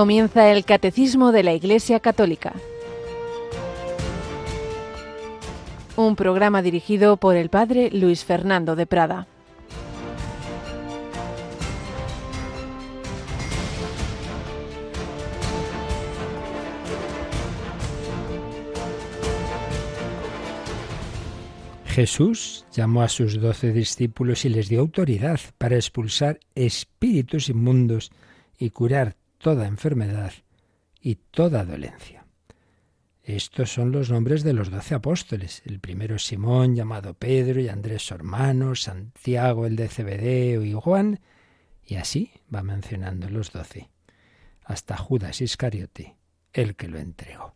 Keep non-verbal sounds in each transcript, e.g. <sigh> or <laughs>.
Comienza el Catecismo de la Iglesia Católica. Un programa dirigido por el Padre Luis Fernando de Prada. Jesús llamó a sus doce discípulos y les dio autoridad para expulsar espíritus inmundos y curar toda enfermedad y toda dolencia. Estos son los nombres de los doce apóstoles. El primero es Simón, llamado Pedro, y Andrés su hermano, Santiago el de Cebedeo y Juan, y así va mencionando los doce, hasta Judas Iscariote, el que lo entregó.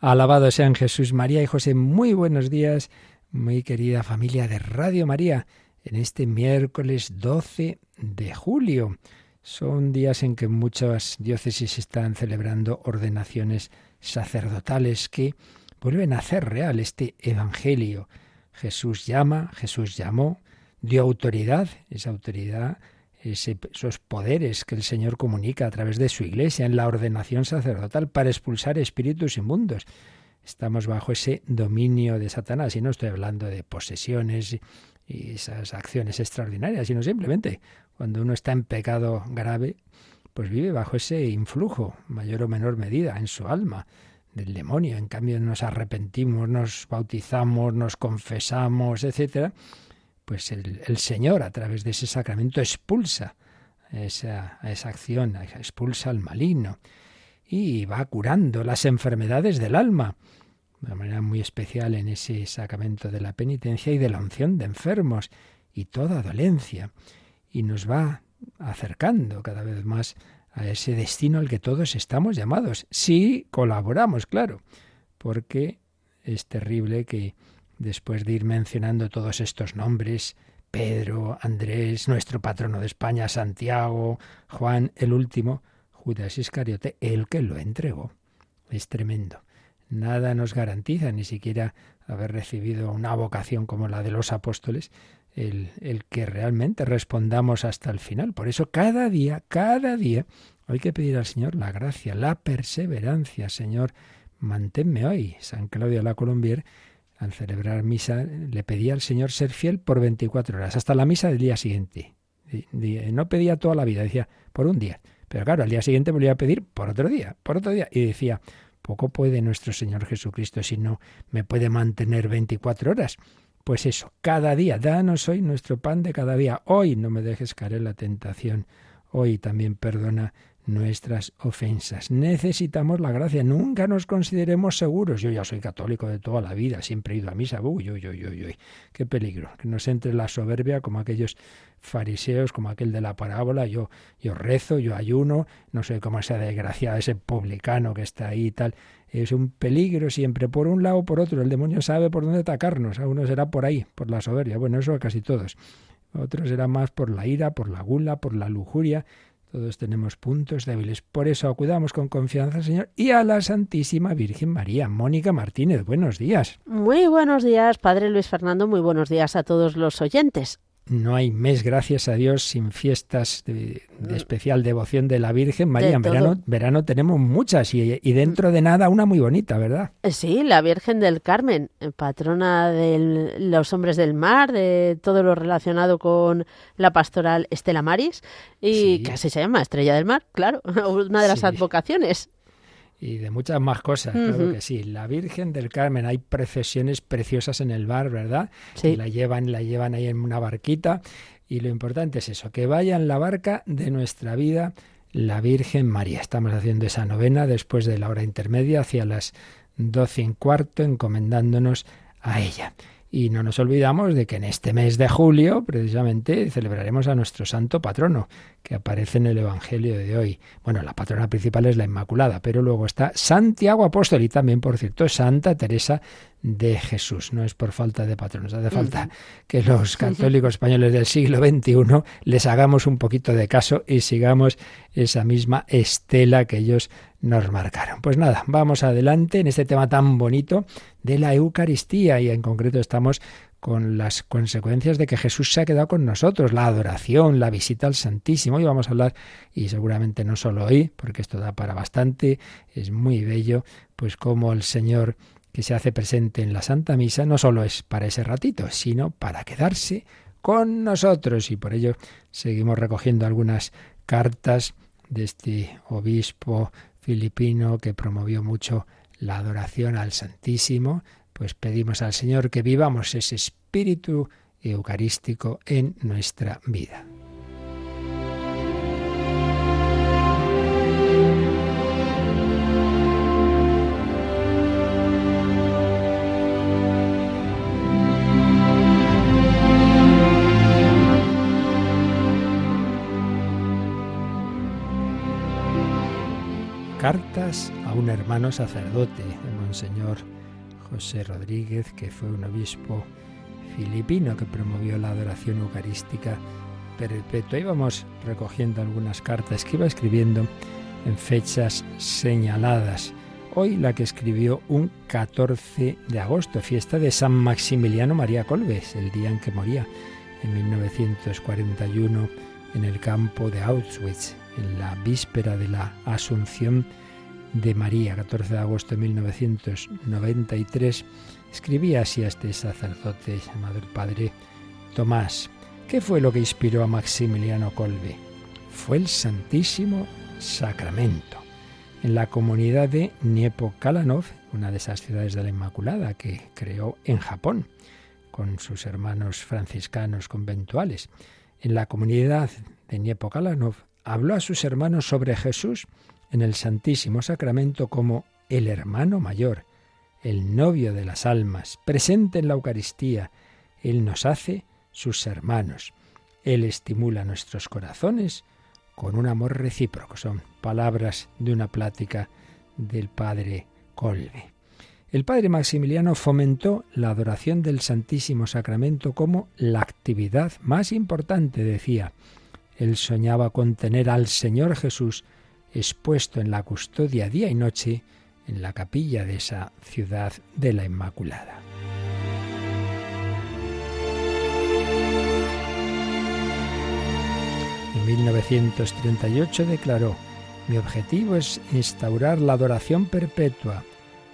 Alabado sean Jesús, María y José. Muy buenos días, muy querida familia de Radio María, en este miércoles 12 de julio. Son días en que muchas diócesis están celebrando ordenaciones sacerdotales que vuelven a hacer real este Evangelio. Jesús llama, Jesús llamó, dio autoridad, esa autoridad, esos poderes que el Señor comunica a través de su iglesia en la ordenación sacerdotal para expulsar espíritus inmundos. Estamos bajo ese dominio de Satanás y no estoy hablando de posesiones y esas acciones extraordinarias, sino simplemente cuando uno está en pecado grave, pues vive bajo ese influjo, mayor o menor medida, en su alma, del demonio. En cambio, nos arrepentimos, nos bautizamos, nos confesamos, etcétera, pues el, Señor, a través de ese sacramento, expulsa esa, esa acción, expulsa al maligno y va curando las enfermedades del alma de manera muy especial en ese sacramento de la penitencia y de la unción de enfermos y toda dolencia y nos va acercando cada vez más a ese destino al que todos estamos llamados, si colaboramos, claro, porque es terrible que después de ir mencionando todos estos nombres, Pedro, Andrés, nuestro patrono de España, Santiago, Juan, el último, Judas Iscariote, el que lo entregó. Es tremendo. Nada nos garantiza, ni siquiera haber recibido una vocación como la de los apóstoles, el, que realmente respondamos hasta el final. Por eso cada día, cada día, hay que pedir al Señor la gracia, la perseverancia. Señor, manténme hoy. San Claudio la Colombier, al celebrar misa, le pedía al Señor ser fiel por 24 horas, hasta la misa del día siguiente. No pedía toda la vida, decía por un día. Pero claro, al día siguiente volvía a pedir por otro día, por otro día. Y decía, poco puede nuestro Señor Jesucristo si no me puede mantener 24 horas. Pues eso, cada día, danos hoy nuestro pan de cada día. Hoy no me dejes caer en la tentación. Hoy también perdona nuestras ofensas. Necesitamos la gracia, nunca nos consideremos seguros. Yo ya soy católico de toda la vida, siempre he ido a misa. Uy, uy, uy, uy, uy. Qué peligro, que nos entre la soberbia como aquellos fariseos, como aquel de la parábola. Yo, yo rezo, yo ayuno, no sé cómo sea desgraciado ese publicano que está ahí y tal es un peligro siempre por un lado o por otro. El demonio sabe por dónde atacarnos. A uno será por ahí, por la soberbia. Bueno, eso a casi todos. A otros será más por la ira, por la gula, por la lujuria. Todos tenemos puntos débiles. Por eso acudamos con confianza al Señor y a la Santísima Virgen María. Mónica Martínez, buenos días. Muy buenos días, Padre Luis Fernando. Muy buenos días a todos los oyentes no hay mes, gracias a Dios, sin fiestas de, especial devoción de la Virgen María. En verano, verano tenemos muchas y, dentro de nada una muy bonita, ¿verdad? Eh, sí, la Virgen del Carmen, eh, patrona de los hombres del mar, de todo lo relacionado con la pastoral Estela Maris, y así se llama, Estrella del Mar, claro, <laughs> una de las advocaciones y de muchas más cosas, claro que sí. La Virgen del Carmen, hay procesiones preciosas en el bar, ¿verdad? Sí. la llevan, la llevan ahí en una barquita y lo importante es eso, que vaya en la barca de nuestra vida la Virgen María. Estamos haciendo esa novena después de la hora intermedia hacia las doce en cuarto, encomendándonos a ella. Y no nos olvidamos de que en este mes de julio, precisamente, celebraremos a nuestro santo patrono, que aparece en el Evangelio de hoy. Bueno, la patrona principal es la Inmaculada, pero luego está Santiago Apóstol y también, por cierto, Santa Teresa de Jesús. No es por falta de patronos, hace falta que los católicos españoles del siglo XXI les hagamos un poquito de caso y sigamos esa misma estela que ellos nos marcaron. Pues nada, vamos adelante en este tema tan bonito de la Eucaristía y en concreto estamos con las consecuencias de que Jesús se ha quedado con nosotros, la adoración, la visita al Santísimo. Hoy vamos a hablar, y seguramente no solo hoy, porque esto da para bastante, es muy bello, pues como el Señor que se hace presente en la Santa Misa no solo es para ese ratito, sino para quedarse con nosotros. Y por ello seguimos recogiendo algunas cartas de este obispo filipino que promovió mucho la adoración al Santísimo, pues pedimos al Señor que vivamos ese espíritu eucarístico en nuestra vida. A un hermano sacerdote, el Monseñor José Rodríguez, que fue un obispo filipino que promovió la adoración eucarística perpetua. Íbamos recogiendo algunas cartas que iba escribiendo en fechas señaladas. Hoy la que escribió un 14 de agosto, fiesta de San Maximiliano María Colbes, el día en que moría, en 1941, en el campo de Auschwitz, en la víspera de la Asunción de María, 14 de agosto de 1993, escribía así a este sacerdote llamado el padre Tomás. ¿Qué fue lo que inspiró a Maximiliano Kolbe? Fue el Santísimo Sacramento. En la comunidad de Niepokalanov, una de esas ciudades de la Inmaculada que creó en Japón, con sus hermanos franciscanos conventuales. En la comunidad de Niepokalanov habló a sus hermanos sobre Jesús en el Santísimo Sacramento como el hermano mayor, el novio de las almas, presente en la Eucaristía. Él nos hace sus hermanos. Él estimula nuestros corazones con un amor recíproco. Son palabras de una plática del padre Colbe. El padre Maximiliano fomentó la adoración del Santísimo Sacramento como la actividad más importante, decía. Él soñaba con tener al Señor Jesús expuesto en la custodia día y noche en la capilla de esa ciudad de la Inmaculada. En 1938 declaró, mi objetivo es instaurar la adoración perpetua.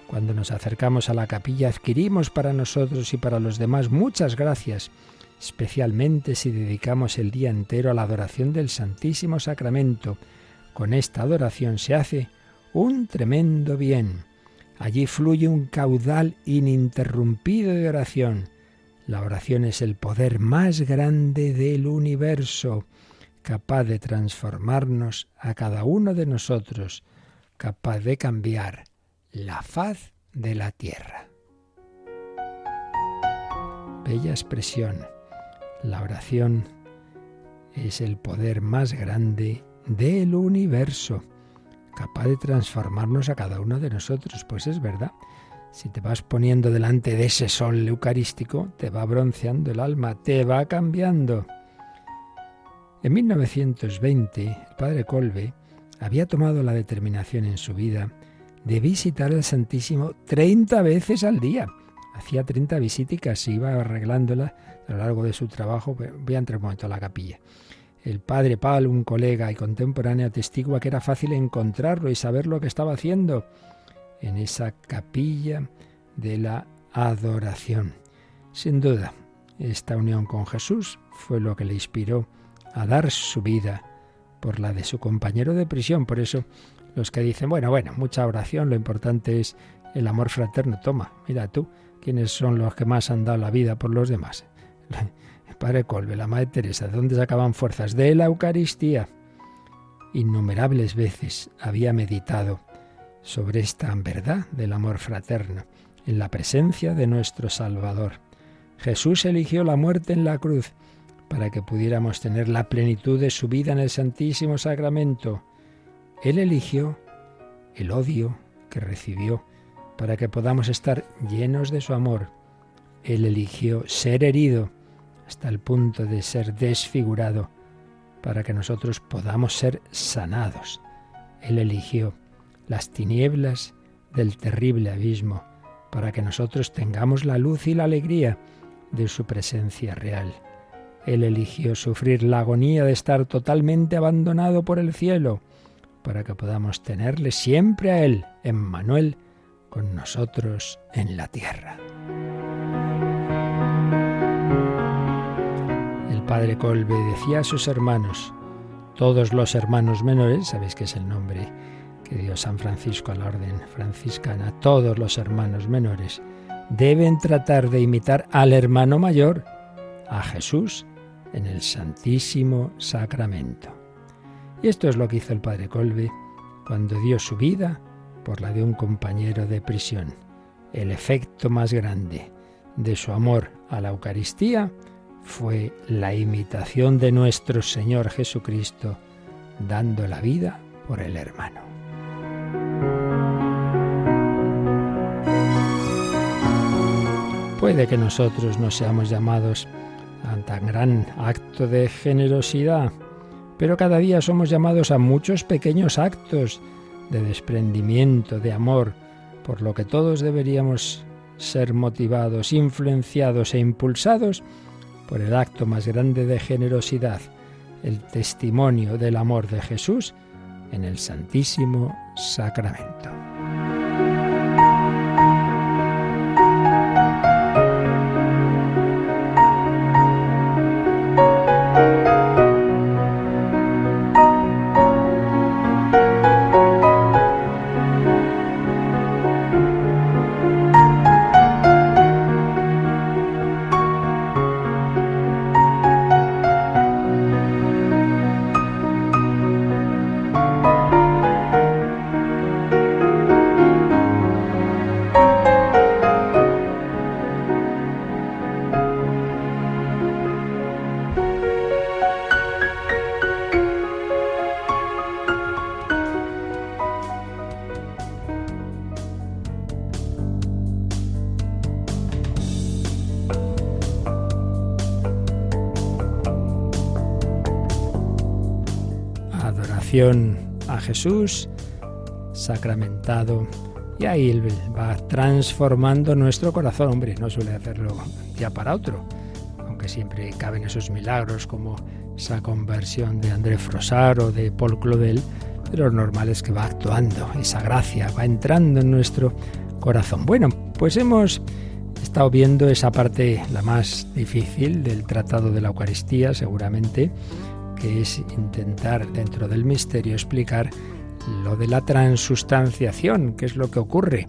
Cuando nos acercamos a la capilla adquirimos para nosotros y para los demás muchas gracias, especialmente si dedicamos el día entero a la adoración del Santísimo Sacramento, con esta adoración se hace un tremendo bien. Allí fluye un caudal ininterrumpido de oración. La oración es el poder más grande del universo, capaz de transformarnos a cada uno de nosotros, capaz de cambiar la faz de la tierra. Bella expresión. La oración es el poder más grande del universo, capaz de transformarnos a cada uno de nosotros. Pues es verdad. Si te vas poniendo delante de ese sol eucarístico, te va bronceando el alma, te va cambiando. En 1920, el padre Colbe había tomado la determinación en su vida de visitar al Santísimo 30 veces al día. Hacía 30 visitas y iba arreglándola a lo largo de su trabajo. Voy a entrar un momento a la capilla. El padre Pal, un colega y contemporáneo, atestigua que era fácil encontrarlo y saber lo que estaba haciendo en esa capilla de la adoración. Sin duda, esta unión con Jesús fue lo que le inspiró a dar su vida por la de su compañero de prisión. Por eso los que dicen, bueno, bueno, mucha oración, lo importante es el amor fraterno. Toma, mira tú, ¿quiénes son los que más han dado la vida por los demás? <laughs> Padre Colbe, la Madre Teresa, ¿de dónde sacaban fuerzas? De la Eucaristía. Innumerables veces había meditado sobre esta verdad del amor fraterno, en la presencia de nuestro Salvador. Jesús eligió la muerte en la cruz para que pudiéramos tener la plenitud de su vida en el Santísimo Sacramento. Él eligió el odio que recibió para que podamos estar llenos de su amor. Él eligió ser herido hasta el punto de ser desfigurado para que nosotros podamos ser sanados. Él eligió las tinieblas del terrible abismo para que nosotros tengamos la luz y la alegría. de su presencia real. Él eligió sufrir la agonía de estar totalmente abandonado por el cielo, para que podamos tenerle siempre a Él, Emmanuel, con nosotros en la tierra. Padre Colbe decía a sus hermanos, todos los hermanos menores, sabéis que es el nombre que dio San Francisco a la orden franciscana, todos los hermanos menores deben tratar de imitar al hermano mayor, a Jesús, en el Santísimo Sacramento. Y esto es lo que hizo el padre Colbe cuando dio su vida por la de un compañero de prisión. El efecto más grande de su amor a la Eucaristía fue la imitación de nuestro Señor Jesucristo, dando la vida por el hermano. Puede que nosotros no seamos llamados a tan gran acto de generosidad, pero cada día somos llamados a muchos pequeños actos de desprendimiento, de amor, por lo que todos deberíamos ser motivados, influenciados e impulsados por el acto más grande de generosidad, el testimonio del amor de Jesús en el Santísimo Sacramento. A Jesús sacramentado y ahí Él va transformando nuestro corazón. Hombre, no suele hacerlo ya para otro, aunque siempre caben esos milagros como esa conversión de André Frosar o de Paul Claudel, pero lo normal es que va actuando, esa gracia va entrando en nuestro corazón. Bueno, pues hemos estado viendo esa parte la más difícil del Tratado de la Eucaristía, seguramente, es intentar dentro del misterio explicar lo de la transustanciación, qué es lo que ocurre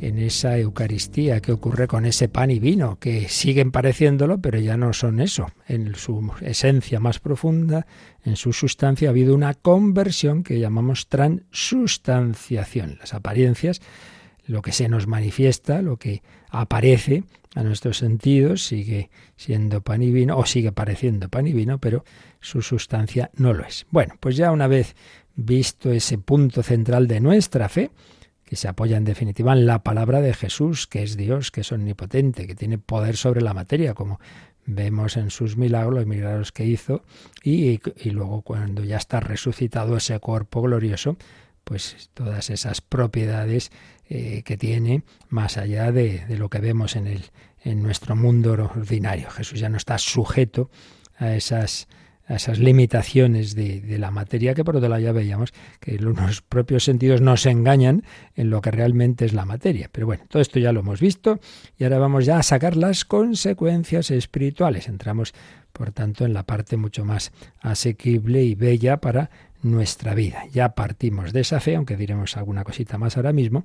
en esa Eucaristía, qué ocurre con ese pan y vino, que siguen pareciéndolo, pero ya no son eso. En su esencia más profunda, en su sustancia, ha habido una conversión que llamamos transustanciación. Las apariencias, lo que se nos manifiesta, lo que aparece a nuestros sentidos, sigue siendo pan y vino, o sigue pareciendo pan y vino, pero su sustancia no lo es. Bueno, pues ya una vez visto ese punto central de nuestra fe, que se apoya en definitiva en la palabra de Jesús, que es Dios, que es omnipotente, que tiene poder sobre la materia, como vemos en sus milagros, los milagros que hizo, y, luego cuando ya está resucitado ese cuerpo glorioso, pues todas esas propiedades eh, que tiene más allá de, lo que vemos en, el, en nuestro mundo ordinario. Jesús ya no está sujeto a esas a esas limitaciones de, de, la materia que por otro lado ya veíamos que los propios sentidos nos engañan en lo que realmente es la materia. Pero bueno, todo esto ya lo hemos visto y ahora vamos ya a sacar las consecuencias espirituales. Entramos, por tanto, en la parte mucho más asequible y bella para nuestra vida. Ya partimos de esa fe, aunque diremos alguna cosita más ahora mismo,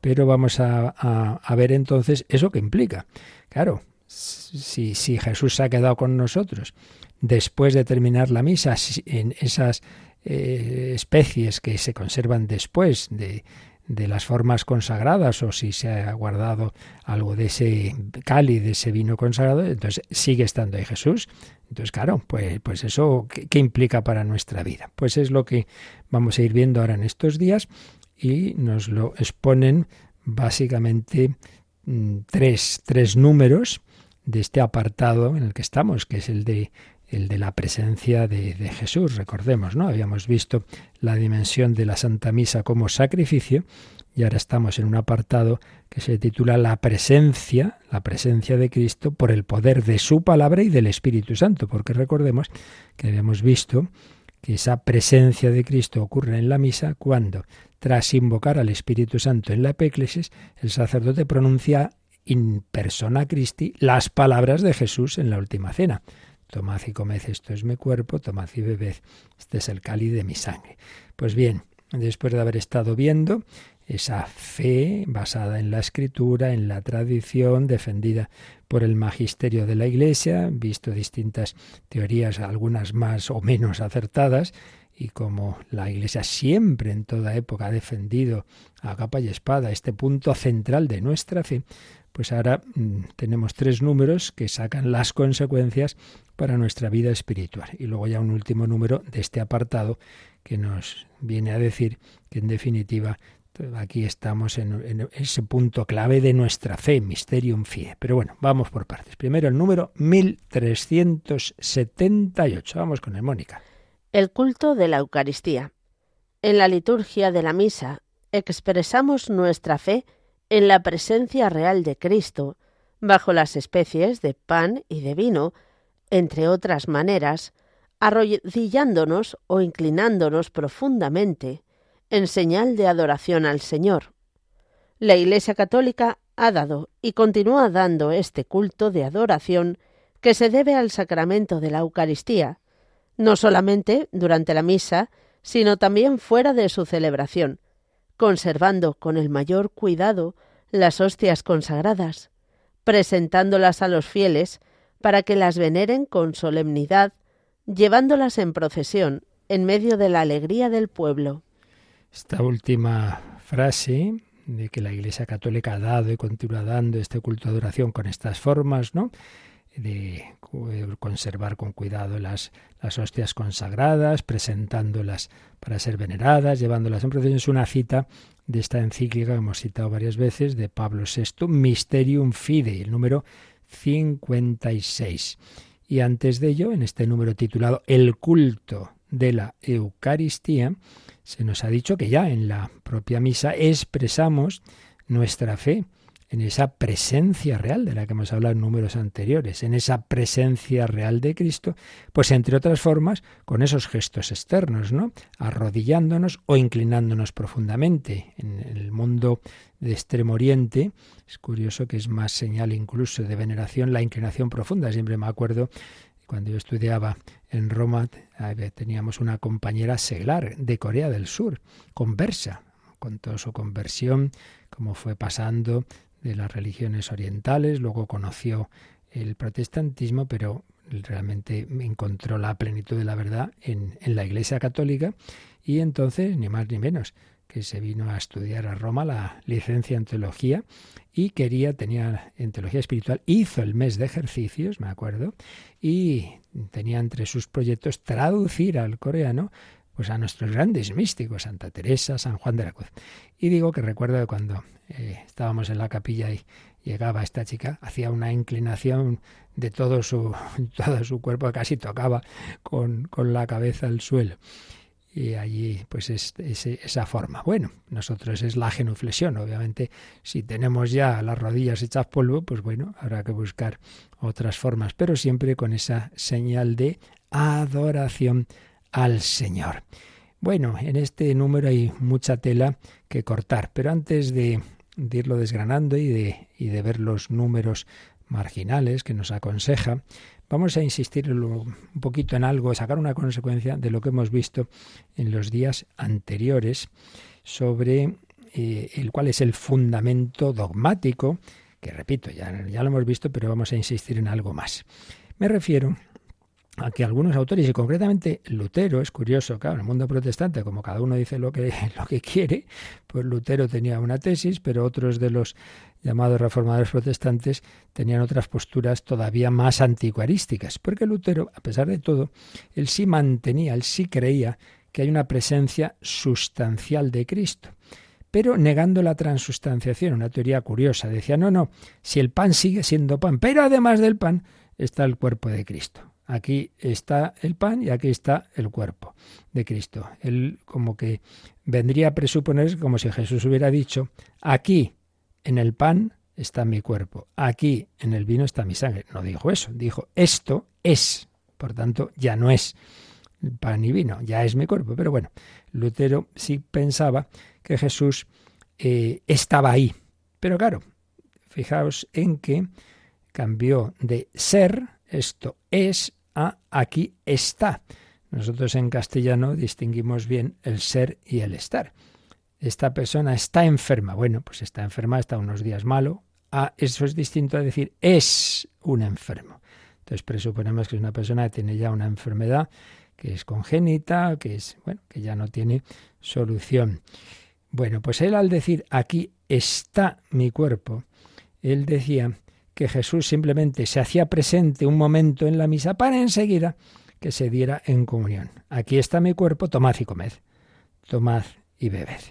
pero vamos a, a, ver entonces eso que implica. Claro, si, si Jesús se ha quedado con nosotros, después de terminar la misa, en esas eh, especies que se conservan después de, de las formas consagradas o si se ha guardado algo de ese cáliz, de ese vino consagrado, entonces sigue estando ahí Jesús. Entonces, claro, pues, pues eso, ¿qué, ¿qué, implica para nuestra vida? Pues es lo que vamos a ir viendo ahora en estos días y nos lo exponen básicamente mm, tres, tres números de este apartado en el que estamos, que es el de el de la presencia de, de, Jesús. Recordemos, ¿no? Habíamos visto la dimensión de la Santa Misa como sacrificio, y ahora estamos en un apartado que se titula La presencia, la presencia de Cristo por el poder de su palabra y del Espíritu Santo, porque recordemos que habíamos visto que esa presencia de Cristo ocurre en la misa cuando, tras invocar al Espíritu Santo en la epéclesis, el sacerdote pronuncia in persona Christi las palabras de Jesús en la última cena. Tomad y comed, esto es mi cuerpo, tomad y bebed, este es el cáliz de mi sangre. Pues bien, después de haber estado viendo esa fe basada en la escritura, en la tradición, defendida por el magisterio de la Iglesia, visto distintas teorías, algunas más o menos acertadas, y como la Iglesia siempre en toda época ha defendido a capa y espada este punto central de nuestra fe, pues ahora mm, tenemos tres números que sacan las consecuencias para nuestra vida espiritual. Y luego ya un último número de este apartado que nos viene a decir que en definitiva Aquí estamos en, ese punto clave de nuestra fe, Mysterium Fie. Pero bueno, vamos por partes. Primero el número 1378. Vamos con el Mónica. El culto de la Eucaristía. En la liturgia de la misa expresamos nuestra fe en la presencia real de Cristo, bajo las especies de pan y de vino, entre otras maneras, arrodillándonos o inclinándonos profundamente en señal de adoración al Señor. La Iglesia Católica ha dado y continúa dando este culto de adoración que se debe al sacramento de la Eucaristía, no solamente durante la misa, sino también fuera de su celebración, conservando con el mayor cuidado las hostias consagradas, presentándolas a los fieles para que las veneren con solemnidad, llevándolas en procesión en medio de la alegría del pueblo. Esta última frase de que la Iglesia Católica ha dado y continúa dando este culto de adoración con estas formas, ¿no? De conservar con cuidado las, las hostias consagradas, presentándolas para ser veneradas, llevándolas en procesión. Es una cita de esta encíclica que hemos citado varias veces de Pablo VI, Mysterium Fidei, el número 56. Y antes de ello, en este número titulado El culto de la Eucaristía, se nos ha dicho que ya en la propia misa expresamos nuestra fe en esa presencia real de la que hemos hablado en números anteriores, en esa presencia real de Cristo, pues entre otras formas, con esos gestos externos, ¿no? Arrodillándonos o inclinándonos profundamente. En el mundo de Extremo Oriente, es curioso que es más señal incluso de veneración la inclinación profunda. Siempre me acuerdo cuando yo estudiaba en Roma, teníamos una compañera seglar de Corea del Sur, conversa, contó su conversión, cómo fue pasando de las religiones orientales, luego conoció el protestantismo, pero realmente encontró la plenitud de la verdad en, en, la Iglesia Católica y entonces, ni más ni menos, que se vino a estudiar a Roma la licencia en teología y quería, tenía en teología espiritual, hizo el mes de ejercicios, me acuerdo, y tenía entre sus proyectos traducir al coreano pues a nuestros grandes místicos, Santa Teresa, San Juan de la Cruz. Y digo que recuerdo que cuando eh, estábamos en la capilla y llegaba esta chica, hacía una inclinación de todo su, <laughs> todo su cuerpo, casi tocaba con, con la cabeza al suelo y allí pues es, esa forma. Bueno, nosotros es la genuflexión, obviamente si tenemos ya las rodillas hechas polvo, pues bueno, habrá que buscar otras formas, pero siempre con esa señal de adoración al Señor. Bueno, en este número hay mucha tela que cortar, pero antes de, irlo desgranando y de, ver los números marginales que nos aconseja, Vamos a insistir un poquito en algo, sacar una consecuencia de lo que hemos visto en los días anteriores sobre eh, el cuál es el fundamento dogmático, que repito, ya lo hemos visto, pero vamos a insistir en algo más. Me refiero a que algunos autores, y concretamente Lutero, es curioso, claro, en el mundo protestante, como cada uno dice lo que, <laughs> lo que quiere, pues Lutero tenía una tesis, pero otros de los llamados reformadores protestantes tenían otras posturas todavía más anticuarísticas, porque Lutero, a pesar de todo, él sí mantenía, él sí creía que hay una presencia sustancial de Cristo, pero negando la transustanciación, una teoría curiosa. Decía, no, no, si el pan sigue siendo pan, pero además del pan está el cuerpo de Cristo. Aquí está el pan y aquí está el cuerpo de Cristo. Él como que vendría a presuponer como si Jesús hubiera dicho, aquí en el pan está mi cuerpo, aquí en el vino está mi sangre. No dijo eso, dijo, esto es, por tanto, ya no es pan y vino, ya es mi cuerpo. Pero bueno, Lutero sí pensaba que Jesús eh, estaba ahí. Pero claro, fijaos en que cambió de ser, esto es, aquí está. Nosotros en castellano distinguimos bien el ser y el estar. Esta persona está enferma. Bueno, pues está enferma, está unos días malo. Ah, eso es distinto a decir es un enfermo. Entonces presuponemos que es una persona que tiene ya una enfermedad que es congénita, que es, bueno, que ya no tiene solución. Bueno, pues él al decir aquí está mi cuerpo, él decía que Jesús simplemente se hacía presente un momento en la misa para enseguida que se diera en comunión. Aquí está mi cuerpo, tomad y comed, tomad y bebed.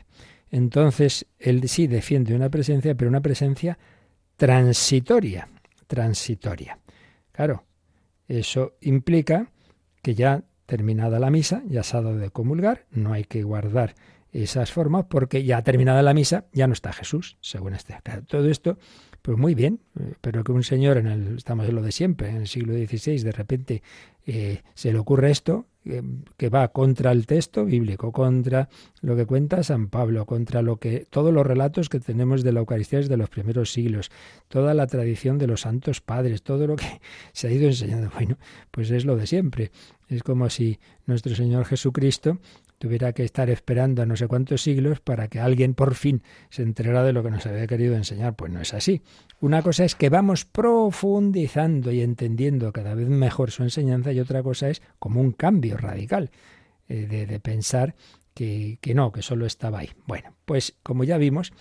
Entonces, él sí defiende una presencia, pero una presencia transitoria, transitoria. Claro, eso implica que ya terminada la misa, ya se ha dado de comulgar, no hay que guardar esas formas porque ya terminada la misa ya no está Jesús, según este. todo esto, pues muy bien, eh, pero que un señor, en el, estamos en lo de siempre, en el siglo XVI, de repente eh, se le ocurre esto, que va contra el texto bíblico, contra lo que cuenta San Pablo, contra lo que todos los relatos que tenemos de la Eucaristía desde los primeros siglos, toda la tradición de los santos padres, todo lo que <laughs> se ha ido enseñando. Bueno, pues es lo de siempre. Es como si nuestro Señor Jesucristo tuviera que estar esperando a no sé cuántos siglos para que alguien por fin se enterara de lo que nos había querido enseñar. Pues no es así. Una cosa es que vamos profundizando y entendiendo cada vez mejor su enseñanza y otra cosa es como un cambio radical eh, de, pensar que, no, que solo estaba ahí. Bueno, pues como ya vimos,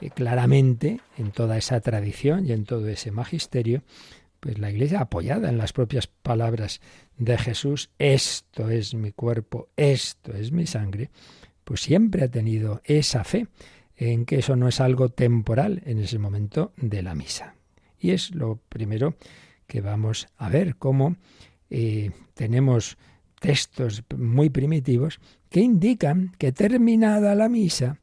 eh, claramente en toda esa tradición y en todo ese magisterio, pues la Iglesia apoyada en las propias palabras de Jesús, esto es mi cuerpo, esto es mi sangre, pues siempre ha tenido esa fe en que eso no es algo temporal en ese momento de la misa. Y es lo primero que vamos a ver, cómo eh, tenemos textos muy primitivos que indican que terminada la misa,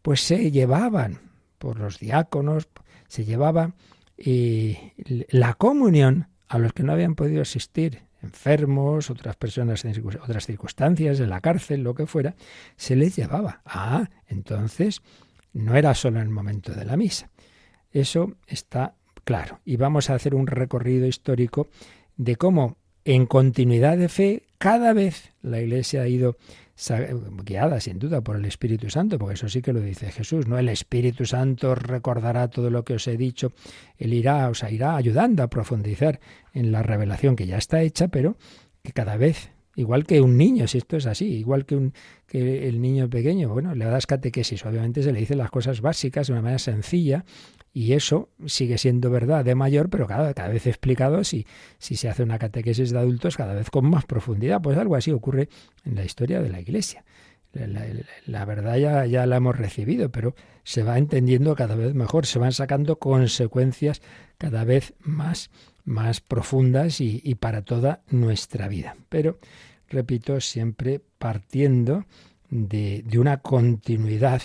pues se llevaban por los diáconos, se llevaba eh, la comunión a los que no habían podido asistir, enfermos, otras personas en otras circunstancias, en la cárcel, lo que fuera, se les llevaba. Ah, entonces no era solo en el momento de la misa. Eso está claro. Y vamos a hacer un recorrido histórico de cómo en continuidad de fe cada vez la Iglesia ha ido guiada sin duda por el Espíritu Santo, porque eso sí que lo dice Jesús, ¿no? El Espíritu Santo recordará todo lo que os he dicho, él irá, os irá ayudando a profundizar en la revelación que ya está hecha, pero que cada vez Igual que un niño, si esto es así, igual que, un, que el niño pequeño, bueno, le das catequesis, obviamente se le dicen las cosas básicas de una manera sencilla y eso sigue siendo verdad de mayor, pero cada, cada vez explicado si, si se hace una catequesis de adultos cada vez con más profundidad. Pues algo así ocurre en la historia de la Iglesia. La, verdad ya, ya la hemos recibido, pero se va entendiendo cada vez mejor, se van sacando consecuencias cada vez más más profundas y, para toda nuestra vida. Pero, repito, siempre partiendo de, una continuidad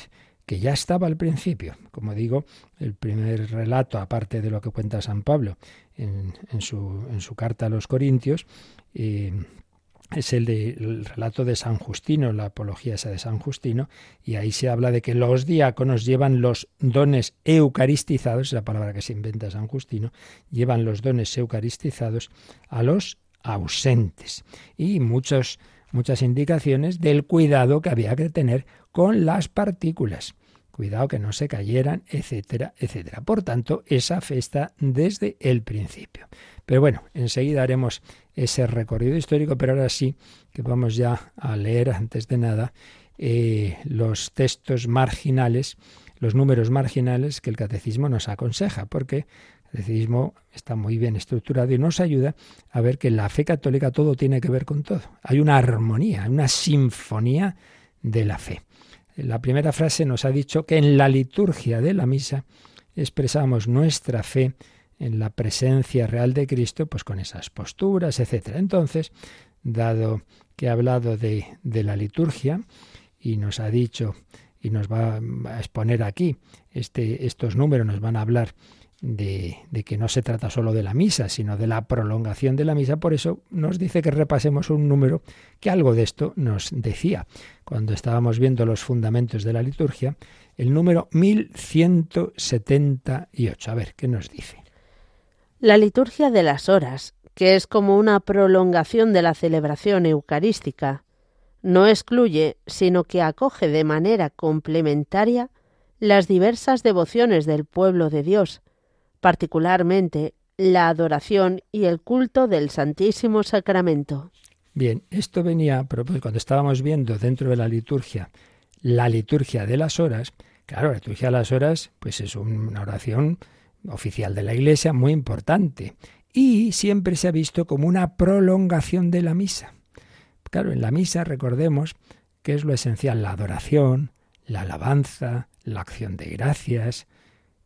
que ya estaba al principio. Como digo, el primer relato, aparte de lo que cuenta San Pablo en, su, carta a los Corintios, eh, es el del relato de San Justino, la apología esa de San Justino, y ahí se habla de que los diáconos llevan los dones eucaristizados, es la palabra que se inventa San Justino, llevan los dones eucaristizados a los ausentes. Y muchos, muchas indicaciones del cuidado que había que tener con las partículas. Cuidado que no se cayeran, etcétera, etcétera. Por tanto, esa fe está desde el principio. Pero bueno, enseguida haremos ese recorrido histórico, pero ahora sí que vamos ya a leer antes de nada eh, los textos marginales, los números marginales que el catecismo nos aconseja, porque el catecismo está muy bien estructurado y nos ayuda a ver que en la fe católica todo tiene que ver con todo. Hay una armonía, una sinfonía de la fe. La primera frase nos ha dicho que en la liturgia de la misa expresamos nuestra fe en la presencia real de Cristo, pues con esas posturas, etcétera. Entonces, dado que ha hablado de, de la liturgia y nos ha dicho y nos va a exponer aquí este, estos números, nos van a hablar de, de, que no se trata solo de la misa, sino de la prolongación de la misa. Por eso nos dice que repasemos un número que algo de esto nos decía cuando estábamos viendo los fundamentos de la liturgia, el número 1178. A ver, ¿qué nos dice? La liturgia de las horas, que es como una prolongación de la celebración eucarística, no excluye, sino que acoge de manera complementaria las diversas devociones del pueblo de Dios, particularmente la adoración y el culto del Santísimo Sacramento. Bien, esto venía, pues cuando estábamos viendo dentro de la liturgia la liturgia de las horas, claro, la liturgia de las horas, pues es una oración oficial de la Iglesia muy importante y siempre se ha visto como una prolongación de la misa. Claro, en la misa recordemos que es lo esencial la adoración, la alabanza, la acción de gracias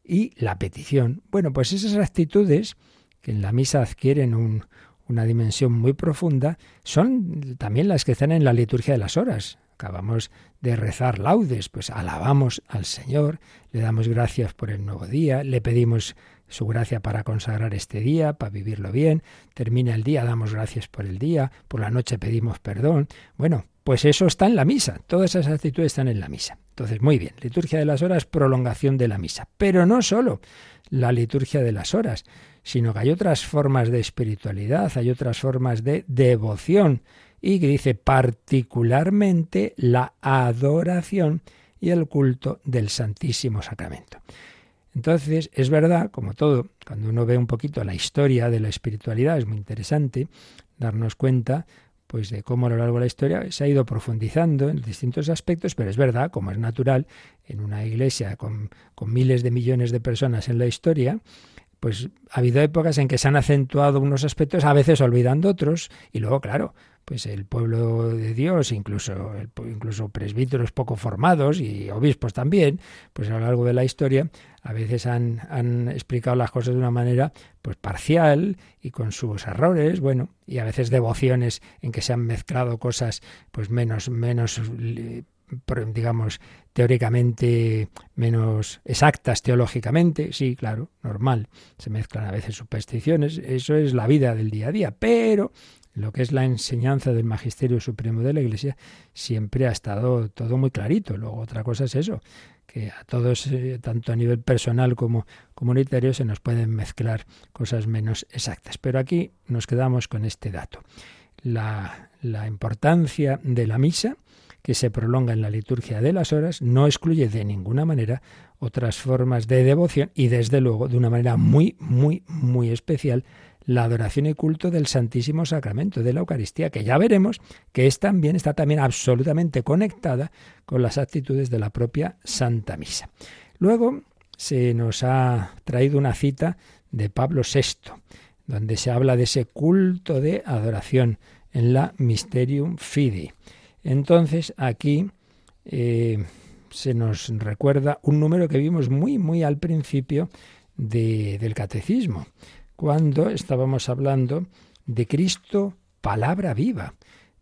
y la petición. Bueno, pues esas actitudes que en la misa adquieren una dimensión muy profunda son también las que están en la liturgia de las horas. Acabamos de rezar laudes, pues alabamos al Señor, le damos gracias por el nuevo día, le pedimos su gracia para consagrar este día, para vivirlo bien. Termina el día, damos gracias por el día, por la noche pedimos perdón. Bueno, pues eso está en la misa, todas esas actitudes están en la misa. Entonces, muy bien, liturgia de las horas, prolongación de la misa. Pero no solo la liturgia de las horas, sino que hay otras formas de espiritualidad, hay otras formas de devoción, y que dice particularmente la adoración y el culto del Santísimo Sacramento. Entonces, es verdad, como todo, cuando uno ve un poquito la historia de la espiritualidad, es muy interesante darnos cuenta pues de cómo a lo largo de la historia se ha ido profundizando en distintos aspectos, pero es verdad, como es natural, en una iglesia con, con miles de millones de personas en la historia, pues ha habido épocas en que se han acentuado unos aspectos, a veces olvidando otros, y luego, claro, pues el pueblo de Dios, incluso, incluso presbíteros poco formados y obispos también, pues a lo largo de la historia a veces han, han, explicado las cosas de una manera pues parcial y con sus errores, bueno, y a veces devociones en que se han mezclado cosas pues menos, menos digamos, teóricamente menos exactas teológicamente, sí, claro, normal, se mezclan a veces supersticiones, eso es la vida del día a día, pero lo que es la enseñanza del Magisterio Supremo de la Iglesia, siempre ha estado todo muy clarito. Luego otra cosa es eso, que a todos, eh, tanto a nivel personal como comunitario, se nos pueden mezclar cosas menos exactas. Pero aquí nos quedamos con este dato. La, la importancia de la misa, que se prolonga en la liturgia de las horas, no excluye de ninguna manera otras formas de devoción y desde luego de una manera muy, muy, muy especial la adoración y culto del Santísimo Sacramento de la Eucaristía, que ya veremos que es también, está también absolutamente conectada con las actitudes de la propia Santa Misa. Luego se nos ha traído una cita de Pablo VI, donde se habla de ese culto de adoración en la Mysterium Fidei. Entonces aquí eh, se nos recuerda un número que vimos muy, muy al principio del catecismo, cuando estábamos hablando de Cristo, palabra viva,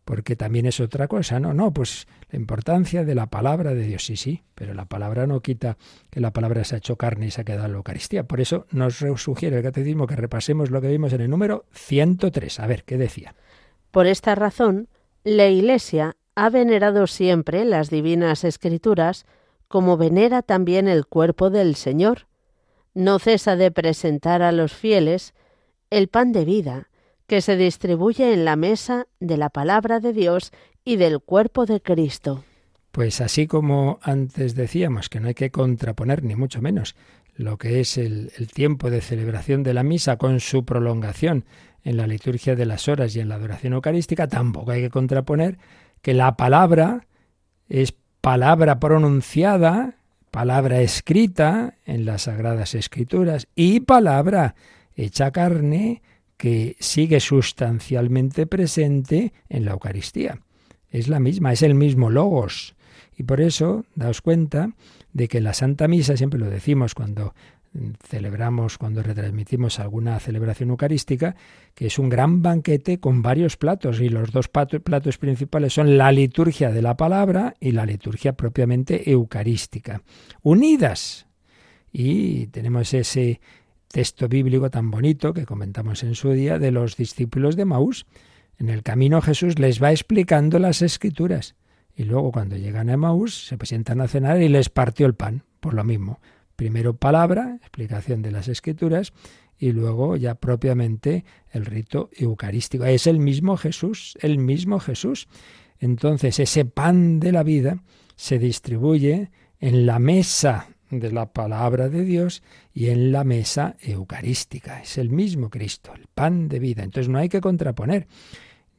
porque también es otra cosa, ¿no? No, pues la importancia de la palabra de Dios, sí, sí, pero la palabra no quita que la palabra se ha hecho carne y se ha quedado en la Eucaristía. Por eso nos sugiere el catecismo que repasemos lo que vimos en el número 103. A ver, ¿qué decía? Por esta razón, la Iglesia ha venerado siempre las divinas escrituras como venera también el cuerpo del Señor, no cesa de presentar a los fieles el pan de vida que se distribuye en la mesa de la palabra de Dios y del cuerpo de Cristo. Pues así como antes decíamos que no hay que contraponer ni mucho menos lo que es el, el, tiempo de celebración de la misa con su prolongación en la liturgia de las horas y en la adoración eucarística, tampoco hay que contraponer que la palabra es palabra pronunciada palabra escrita en las Sagradas Escrituras y palabra hecha carne que sigue sustancialmente presente en la Eucaristía. Es la misma, es el mismo logos. Y por eso, daos cuenta de que la Santa Misa, siempre lo decimos cuando celebramos cuando retransmitimos alguna celebración eucarística, que es un gran banquete con varios platos y los dos platos principales son la liturgia de la palabra y la liturgia propiamente eucarística, unidas. Y tenemos ese texto bíblico tan bonito que comentamos en su día de los discípulos de Maús. En el camino Jesús les va explicando las escrituras y luego cuando llegan a Maús se presentan a cenar y les partió el pan, por lo mismo Primero palabra, explicación de las escrituras, y luego ya propiamente el rito eucarístico. Es el mismo Jesús, el mismo Jesús. Entonces ese pan de la vida se distribuye en la mesa de la palabra de Dios y en la mesa eucarística. Es el mismo Cristo, el pan de vida. Entonces no hay que contraponer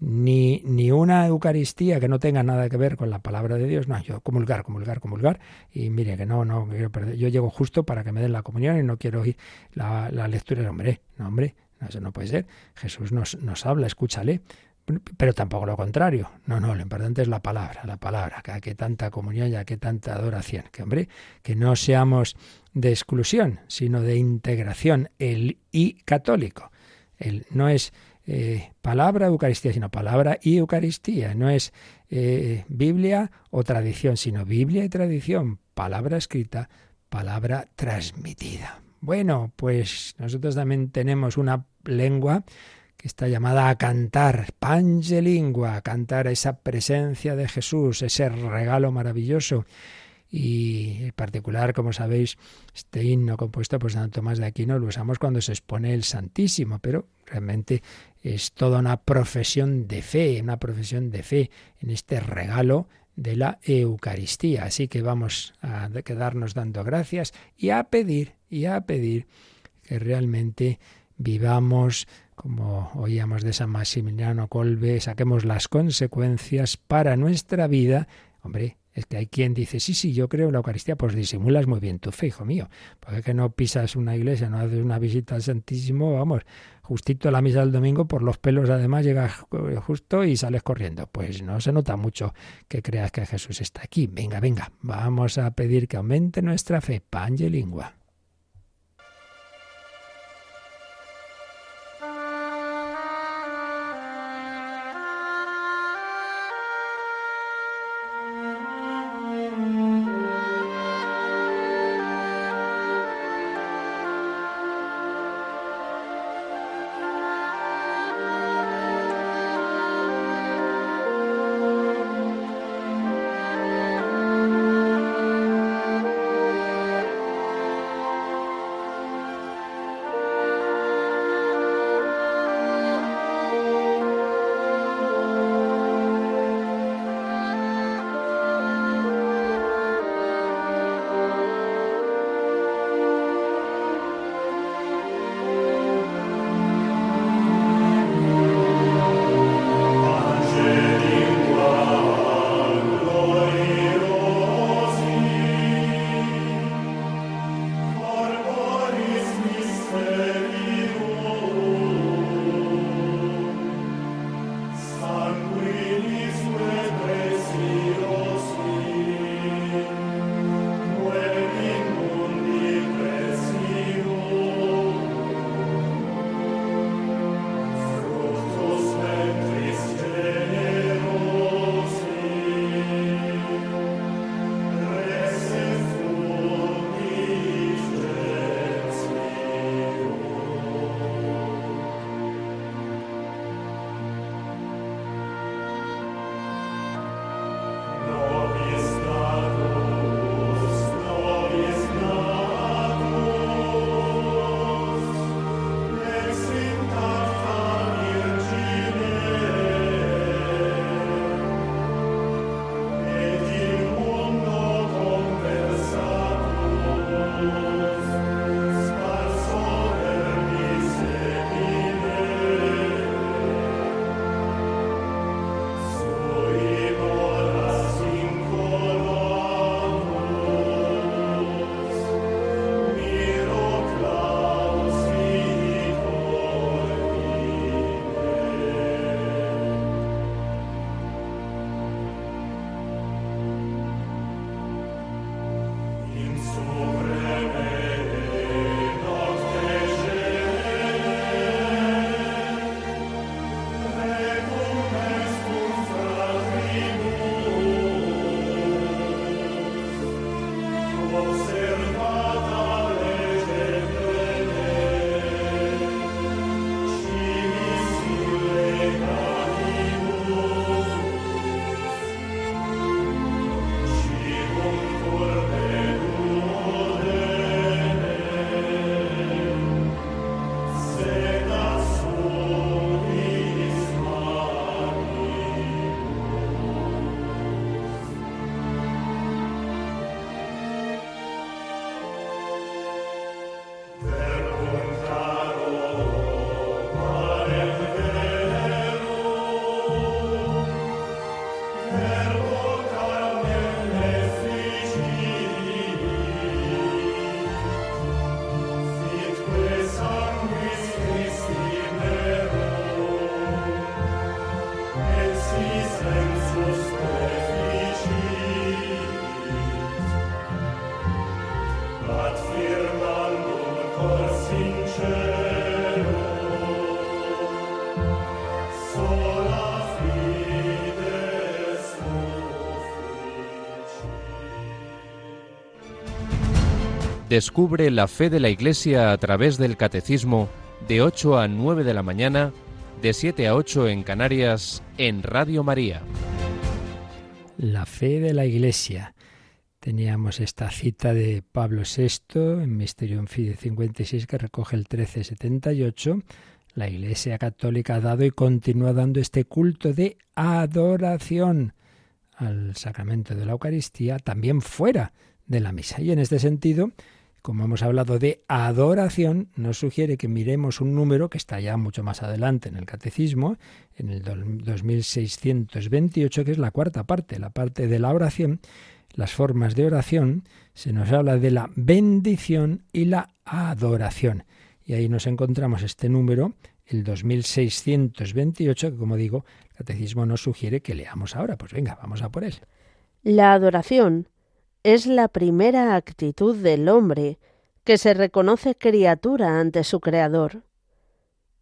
ni, ni una Eucaristía que no tenga nada que ver con la palabra de Dios. No, yo comulgar, comulgar, comulgar. Y mire que no, no quiero. Yo llego justo para que me den la comunión y no quiero oír la, la lectura. Hombre, no, hombre, eso no puede ser. Jesús nos, nos habla, escúchale. Pero tampoco lo contrario. No, no, lo importante es la palabra, la palabra, que, que tanta comunión y que tanta adoración. Que, hombre, que no seamos de exclusión, sino de integración. El y católico. El no es eh, palabra Eucaristía, sino palabra y Eucaristía. No es eh, Biblia o tradición, sino Biblia y tradición. Palabra escrita, palabra transmitida. Bueno, pues nosotros también tenemos una lengua que está llamada a cantar, pange lingua, a cantar esa presencia de Jesús, ese regalo maravilloso y en particular, como sabéis, este himno compuesto por San Tomás de Aquino lo usamos cuando se expone el Santísimo, pero realmente es toda una profesión de fe, una profesión de fe en este regalo de la Eucaristía. Así que vamos a quedarnos dando gracias y a pedir, y a pedir que realmente vivamos, como oíamos de San Maximiliano Colbe, saquemos las consecuencias para nuestra vida, hombre, es que hay quien dice, sí, sí, yo creo en la Eucaristía, pues disimulas muy bien tu fe, hijo mío. Porque que no pisas una iglesia, no haces una visita al Santísimo, vamos, justito a la misa del domingo, por los pelos además llegas justo y sales corriendo. Pues no se nota mucho que creas que Jesús está aquí. Venga, venga, vamos a pedir que aumente nuestra fe. Pange lingua. Descubre la fe de la Iglesia a través del Catecismo de 8 a 9 de la mañana, de 7 a 8 en Canarias, en Radio María. La fe de la Iglesia. Teníamos esta cita de Pablo VI en Mysterium Fide 56 que recoge el 1378. La Iglesia Católica ha dado y continúa dando este culto de adoración al sacramento de la Eucaristía, también fuera de la misa. Y en este sentido, como hemos hablado de adoración, nos sugiere que miremos un número que está ya mucho más adelante en el catecismo, en el 2628, que es la cuarta parte, la parte de la oración, las formas de oración, se nos habla de la bendición y la adoración. Y ahí nos encontramos este número, el 2628, que como digo, el catecismo nos sugiere que leamos ahora. Pues venga, vamos a por él. La adoración es la primera actitud del hombre que se reconoce criatura ante su Creador.